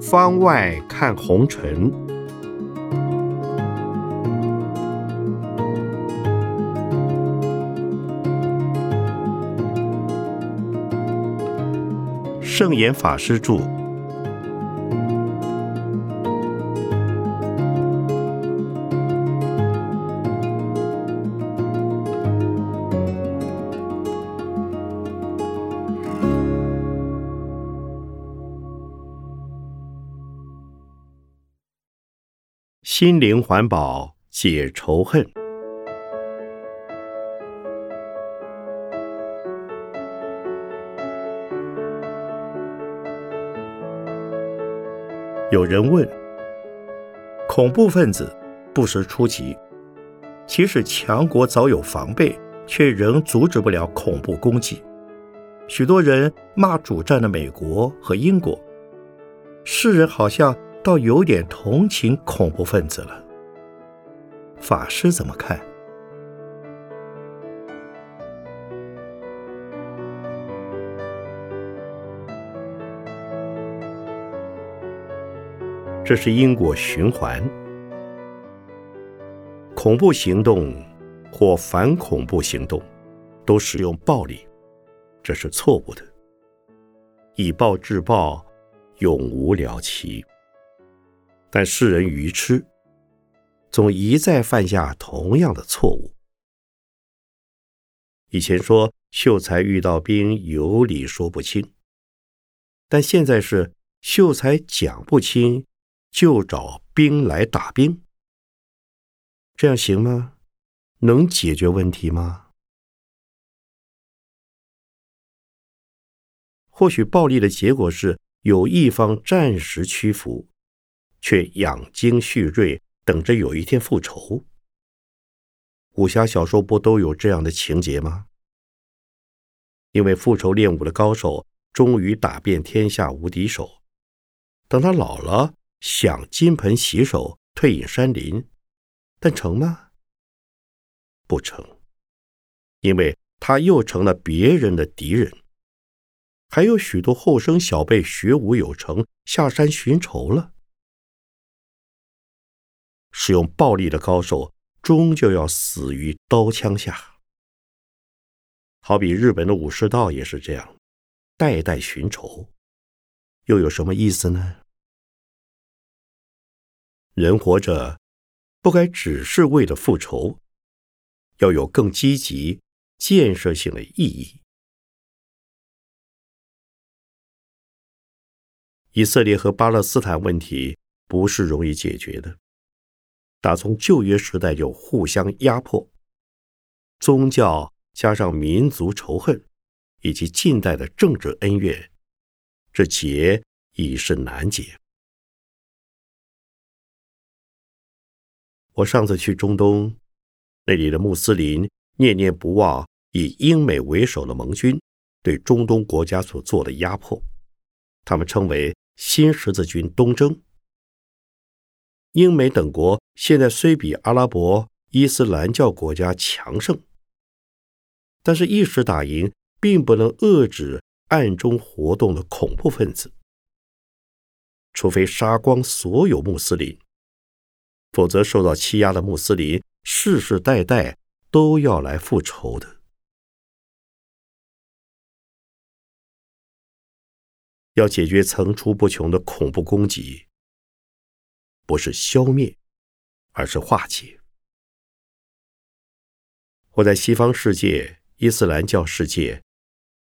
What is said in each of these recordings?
方外看红尘，圣严法师著。心灵环保，解仇恨。有人问：恐怖分子不时出击，即使强国早有防备，却仍阻止不了恐怖攻击。许多人骂主战的美国和英国，世人好像。倒有点同情恐怖分子了。法师怎么看？这是因果循环。恐怖行动或反恐怖行动都使用暴力，这是错误的。以暴制暴，永无了期。但世人愚痴，总一再犯下同样的错误。以前说秀才遇到兵有理说不清，但现在是秀才讲不清，就找兵来打兵。这样行吗？能解决问题吗？或许暴力的结果是有一方暂时屈服。却养精蓄锐，等着有一天复仇。武侠小说不都有这样的情节吗？因为复仇练武的高手终于打遍天下无敌手，等他老了，想金盆洗手，退隐山林，但成吗？不成，因为他又成了别人的敌人。还有许多后生小辈学武有成，下山寻仇了。使用暴力的高手，终究要死于刀枪下。好比日本的武士道也是这样，代代寻仇，又有什么意思呢？人活着，不该只是为了复仇，要有更积极、建设性的意义。以色列和巴勒斯坦问题不是容易解决的。打从旧约时代就互相压迫，宗教加上民族仇恨，以及近代的政治恩怨，这结已是难解。我上次去中东，那里的穆斯林念念不忘以英美为首的盟军对中东国家所做的压迫，他们称为新十字军东征。英美等国现在虽比阿拉伯伊斯兰教国家强盛，但是一时打赢并不能遏制暗中活动的恐怖分子。除非杀光所有穆斯林，否则受到欺压的穆斯林世世代代都要来复仇的。要解决层出不穷的恐怖攻击。不是消灭，而是化解。我在西方世界、伊斯兰教世界，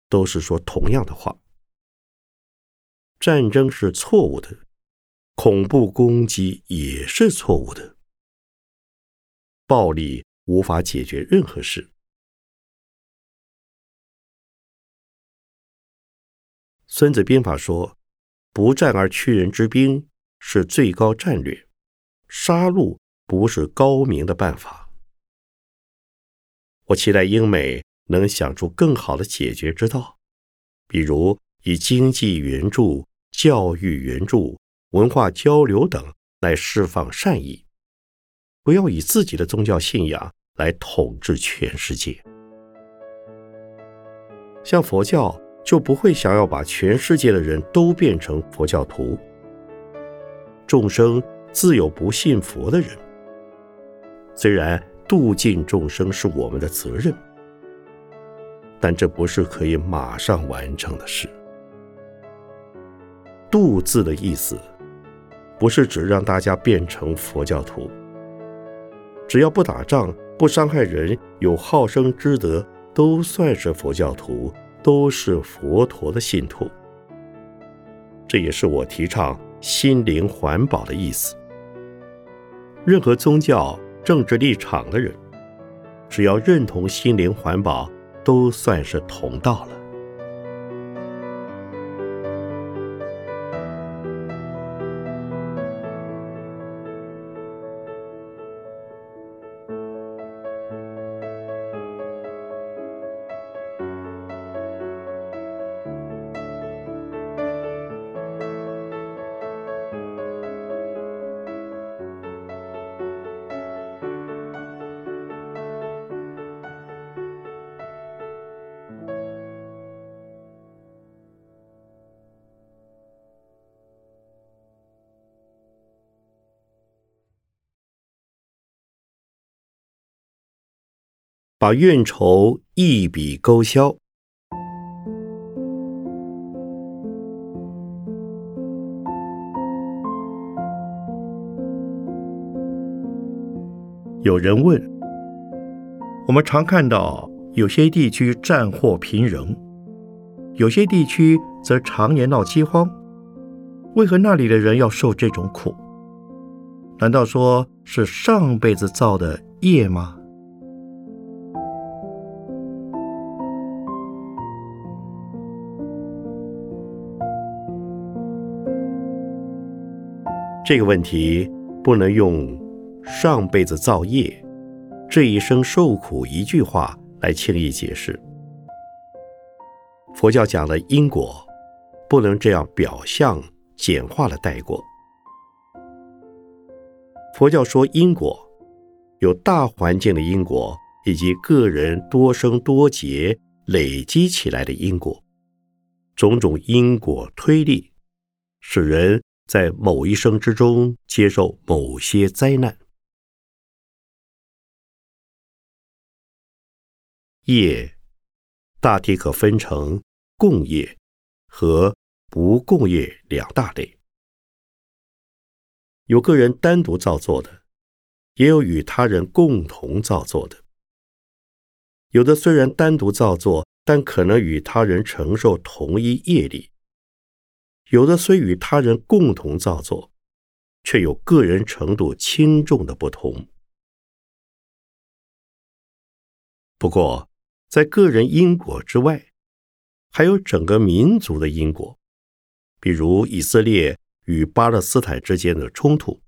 都是说同样的话：战争是错误的，恐怖攻击也是错误的，暴力无法解决任何事。孙子兵法说：“不战而屈人之兵。”是最高战略，杀戮不是高明的办法。我期待英美能想出更好的解决之道，比如以经济援助、教育援助、文化交流等来释放善意，不要以自己的宗教信仰来统治全世界。像佛教就不会想要把全世界的人都变成佛教徒。众生自有不信佛的人，虽然度尽众生是我们的责任，但这不是可以马上完成的事。度字的意思，不是指让大家变成佛教徒，只要不打仗、不伤害人、有好生之德，都算是佛教徒，都是佛陀的信徒。这也是我提倡。心灵环保的意思。任何宗教、政治立场的人，只要认同心灵环保，都算是同道了。把怨仇一笔勾销。有人问：我们常看到有些地区战祸频仍，有些地区则常年闹饥荒，为何那里的人要受这种苦？难道说是上辈子造的业吗？这个问题不能用上辈子造业、这一生受苦一句话来轻易解释。佛教讲了因果，不能这样表象简化了带过。佛教说因果，有大环境的因果，以及个人多生多劫累积起来的因果，种种因果推力，使人。在某一生之中接受某些灾难，业大体可分成共业和不共业两大类。有个人单独造作的，也有与他人共同造作的。有的虽然单独造作，但可能与他人承受同一业力。有的虽与他人共同造作，却有个人程度轻重的不同。不过，在个人因果之外，还有整个民族的因果。比如以色列与巴勒斯坦之间的冲突，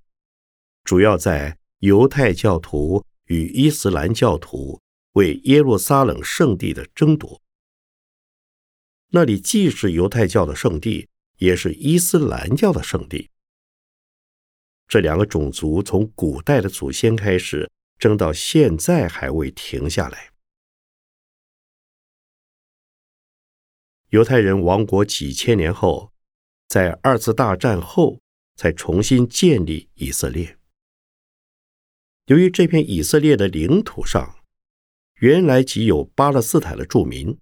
主要在犹太教徒与伊斯兰教徒为耶路撒冷圣地的争夺。那里既是犹太教的圣地。也是伊斯兰教的圣地。这两个种族从古代的祖先开始争到现在还未停下来。犹太人亡国几千年后，在二次大战后才重新建立以色列。由于这片以色列的领土上原来即有巴勒斯坦的住民，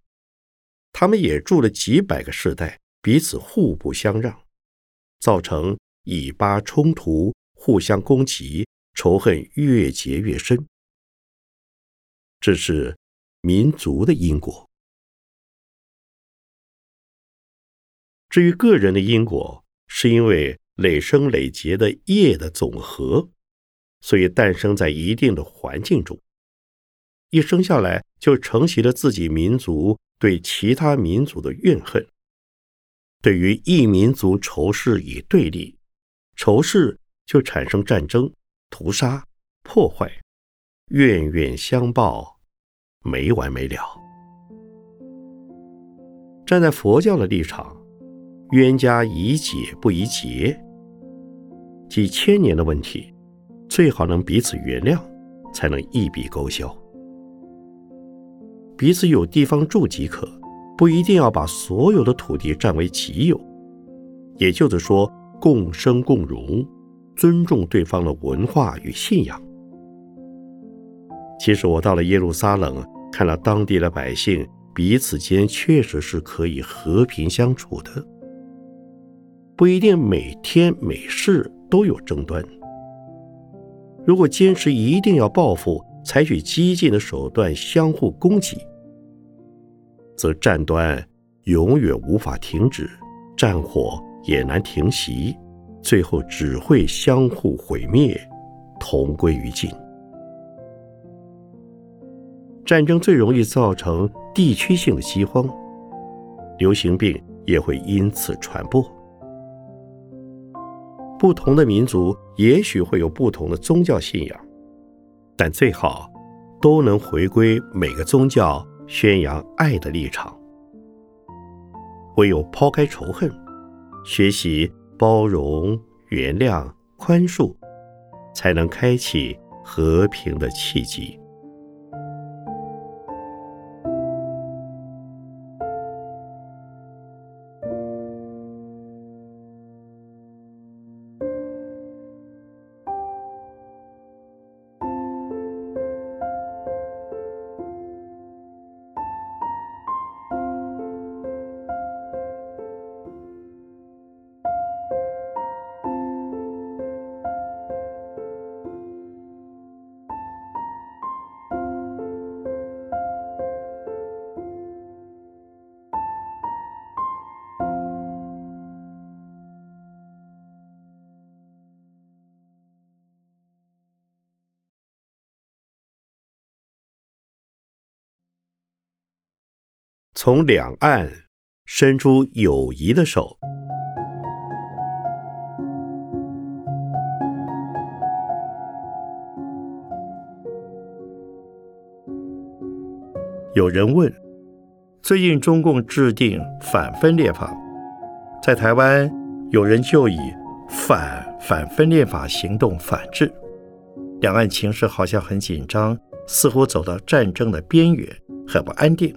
他们也住了几百个世代。彼此互不相让，造成以巴冲突、互相攻击，仇恨越结越深。这是民族的因果。至于个人的因果，是因为累生累劫的业的总和，所以诞生在一定的环境中，一生下来就承袭了自己民族对其他民族的怨恨。对于异民族仇视与对立，仇视就产生战争、屠杀、破坏，冤冤相报，没完没了。站在佛教的立场，冤家宜解不宜结，几千年的问题，最好能彼此原谅，才能一笔勾销。彼此有地方住即可，不一定要把所有的土地占为己有。也就是说，共生共荣，尊重对方的文化与信仰。其实我到了耶路撒冷，看了当地的百姓彼此间确实是可以和平相处的，不一定每天每事都有争端。如果坚持一定要报复，采取激进的手段相互攻击，则战端永远无法停止，战火也难停息，最后只会相互毁灭，同归于尽。战争最容易造成地区性的饥荒，流行病也会因此传播。不同的民族也许会有不同的宗教信仰，但最好都能回归每个宗教宣扬爱的立场。唯有抛开仇恨，学习包容、原谅、宽恕，才能开启和平的契机。从两岸伸出友谊的手。有人问：最近中共制定反分裂法，在台湾有人就以反反分裂法行动反制，两岸情势好像很紧张，似乎走到战争的边缘，很不安定。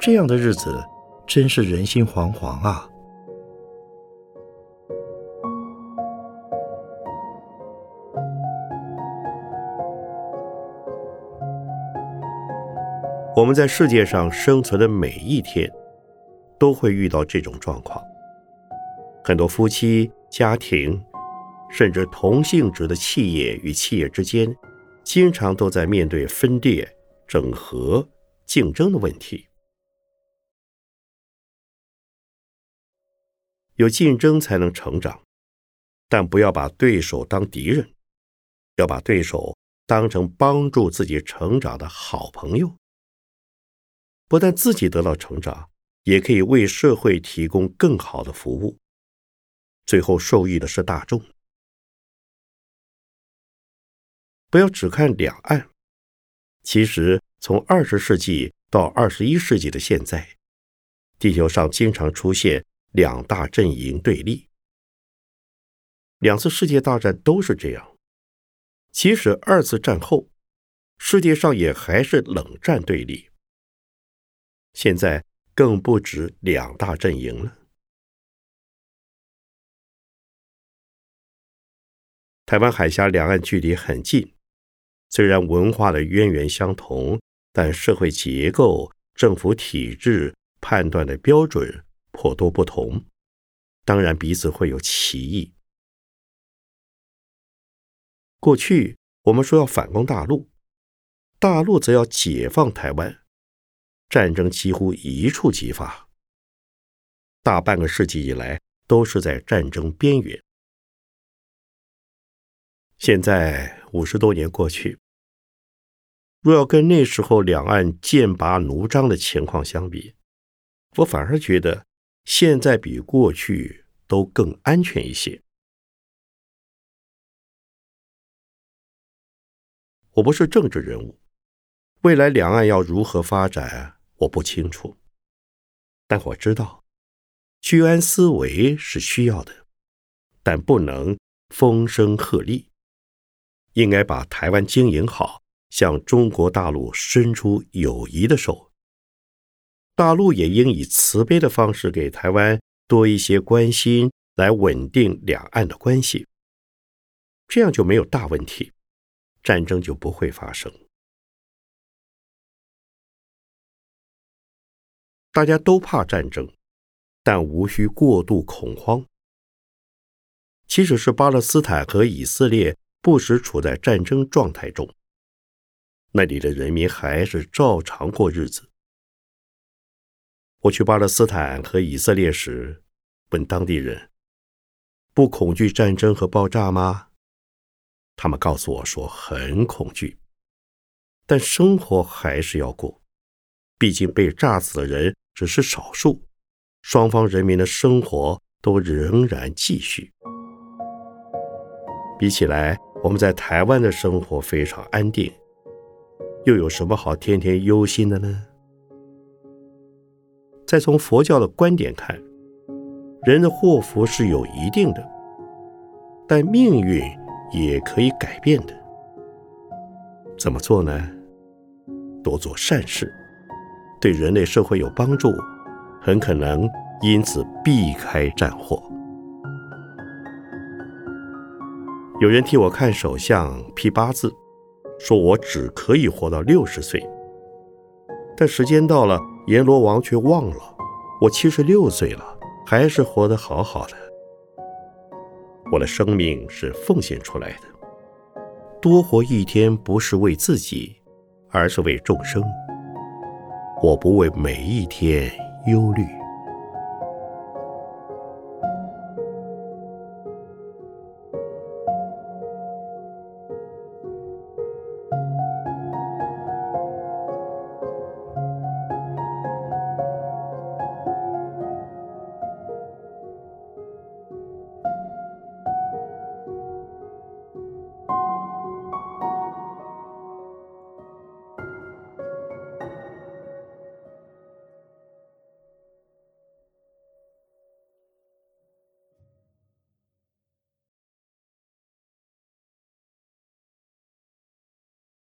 这样的日子真是人心惶惶啊！我们在世界上生存的每一天，都会遇到这种状况。很多夫妻、家庭，甚至同性质的企业与企业之间，经常都在面对分裂、整合、竞争的问题。有竞争才能成长，但不要把对手当敌人，要把对手当成帮助自己成长的好朋友。不但自己得到成长，也可以为社会提供更好的服务，最后受益的是大众。不要只看两岸，其实从二十世纪到二十一世纪的现在，地球上经常出现。两大阵营对立，两次世界大战都是这样。即使二次战后，世界上也还是冷战对立。现在更不止两大阵营了。台湾海峡两岸距离很近，虽然文化的渊源相同，但社会结构、政府体制、判断的标准。颇多不同，当然彼此会有歧义。过去我们说要反攻大陆，大陆则要解放台湾，战争几乎一触即发。大半个世纪以来都是在战争边缘。现在五十多年过去，若要跟那时候两岸剑拔弩张的情况相比，我反而觉得。现在比过去都更安全一些。我不是政治人物，未来两岸要如何发展，我不清楚。但我知道，居安思危是需要的，但不能风声鹤唳。应该把台湾经营好，向中国大陆伸出友谊的手，大陆也应以慈悲的方式给台湾多一些关心，来稳定两岸的关系。这样就没有大问题，战争就不会发生。大家都怕战争，但无需过度恐慌。即使是巴勒斯坦和以色列不时处在战争状态中。那里的人民还是照常过日子。我去巴勒斯坦和以色列时，问当地人：“不恐惧战争和爆炸吗？”他们告诉我说：“很恐惧，但生活还是要过。毕竟被炸死的人只是少数，双方人民的生活都仍然继续。比起来，我们在台湾的生活非常安定。”又有什么好天天忧心的呢？再从佛教的观点看，人的祸福是有一定的，但命运也可以改变的。怎么做呢？多做善事，对人类社会有帮助，很可能因此避开战祸。有人替我看手相、批八字。说我只可以活到六十岁，但时间到了，阎罗王却忘了我七十六岁了，还是活得好好的。我的生命是奉献出来的，多活一天不是为自己，而是为众生。我不为每一天忧虑。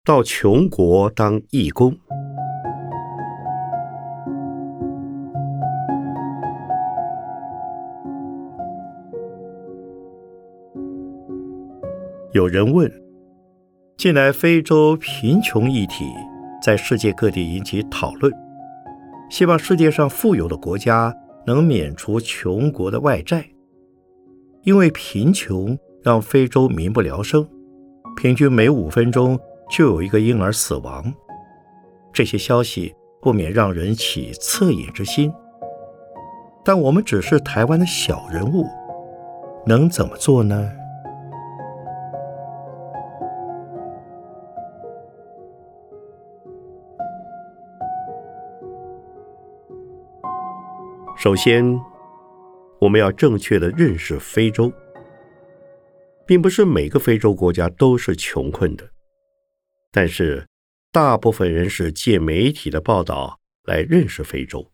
到穷国当义工。有人问：近来非洲贫穷议题在世界各地引起讨论，希望世界上富有的国家能免除穷国的外债，因为贫穷让非洲民不聊生，平均每五分钟。就有一个婴儿死亡，这些消息不免让人起恻隐之心。但我们只是台湾的小人物，能怎么做呢？首先，我们要正确的认识非洲，并不是每个非洲国家都是穷困的。但是，大部分人是借媒体的报道来认识非洲，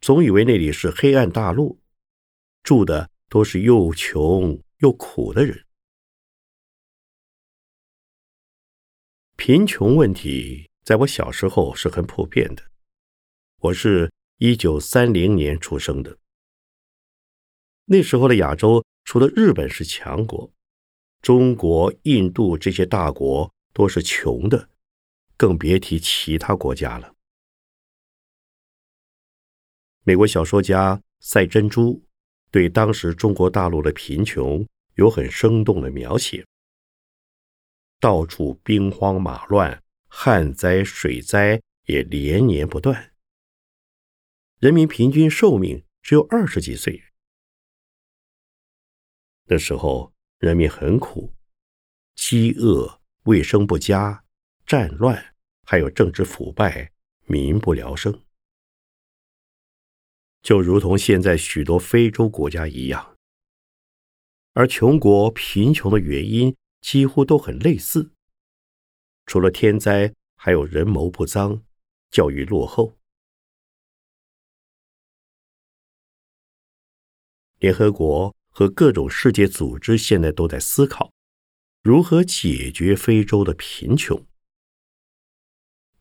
总以为那里是黑暗大陆，住的都是又穷又苦的人。贫穷问题在我小时候是很普遍的。我是一九三零年出生的，那时候的亚洲除了日本是强国，中国、印度这些大国。都是穷的，更别提其他国家了。美国小说家赛珍珠对当时中国大陆的贫穷有很生动的描写：到处兵荒马乱，旱灾水灾也连年不断，人民平均寿命只有二十几岁。那时候人民很苦，饥饿。卫生不佳、战乱，还有政治腐败，民不聊生，就如同现在许多非洲国家一样。而穷国贫穷的原因几乎都很类似，除了天灾，还有人谋不臧、教育落后。联合国和各种世界组织现在都在思考。如何解决非洲的贫穷？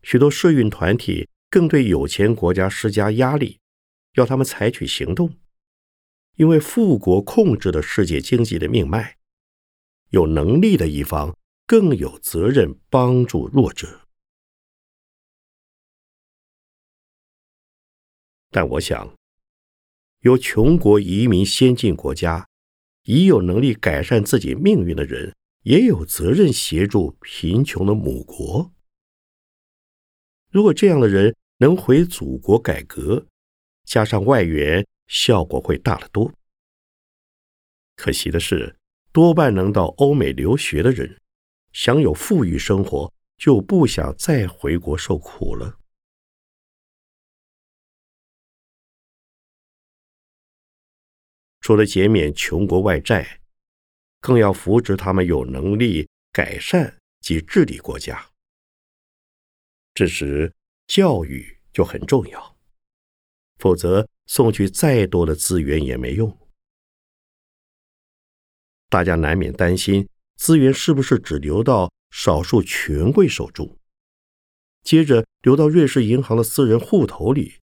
许多社运团体更对有钱国家施加压力，要他们采取行动，因为富国控制了世界经济的命脉，有能力的一方更有责任帮助弱者。但我想，由穷国移民先进国家，已有能力改善自己命运的人，也有责任协助贫穷的母国。如果这样的人能回祖国改革，加上外援，效果会大得多。可惜的是，多半能到欧美留学的人，享有富裕生活，就不想再回国受苦了。除了减免穷国外债，更要扶植他们有能力改善及治理国家。这时，教育就很重要，否则送去再多的资源也没用。大家难免担心，资源是不是只流到少数权贵手中，接着流到瑞士银行的私人户头里，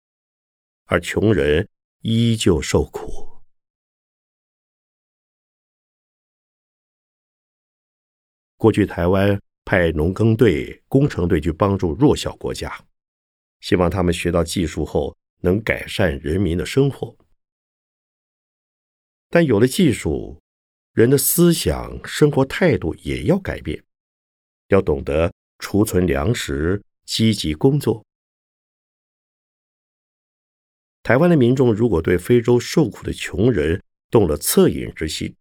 而穷人依旧受苦。过去台湾派农耕队、工程队去帮助弱小国家，希望他们学到技术后能改善人民的生活。但有了技术，人的思想、生活态度也要改变，要懂得储存粮食、积极工作。台湾的民众如果对非洲受苦的穷人动了恻隐之心，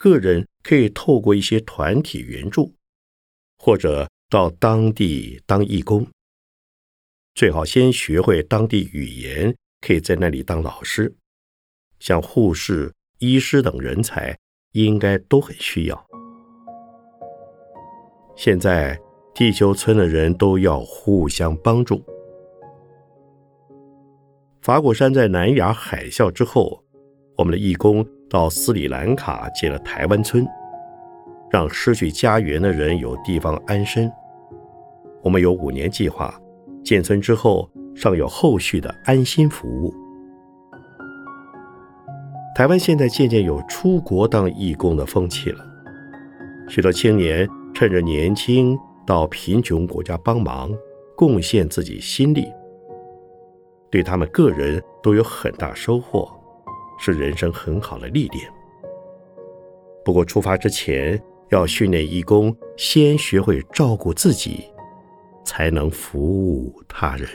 个人可以透过一些团体援助，或者到当地当义工。最好先学会当地语言，可以在那里当老师。像护士、医师等人才，应该都很需要。现在地球村的人都要互相帮助。法果山在南亚海啸之后，我们的义工。到斯里兰卡建了台湾村，让失去家园的人有地方安身。我们有五年计划，建村之后尚有后续的安心服务。台湾现在渐渐有出国当义工的风气了，许多青年趁着年轻到贫穷国家帮忙，贡献自己心力，对他们个人都有很大收获。是人生很好的历练。不过出发之前，要训练义工，先学会照顾自己，才能服务他人。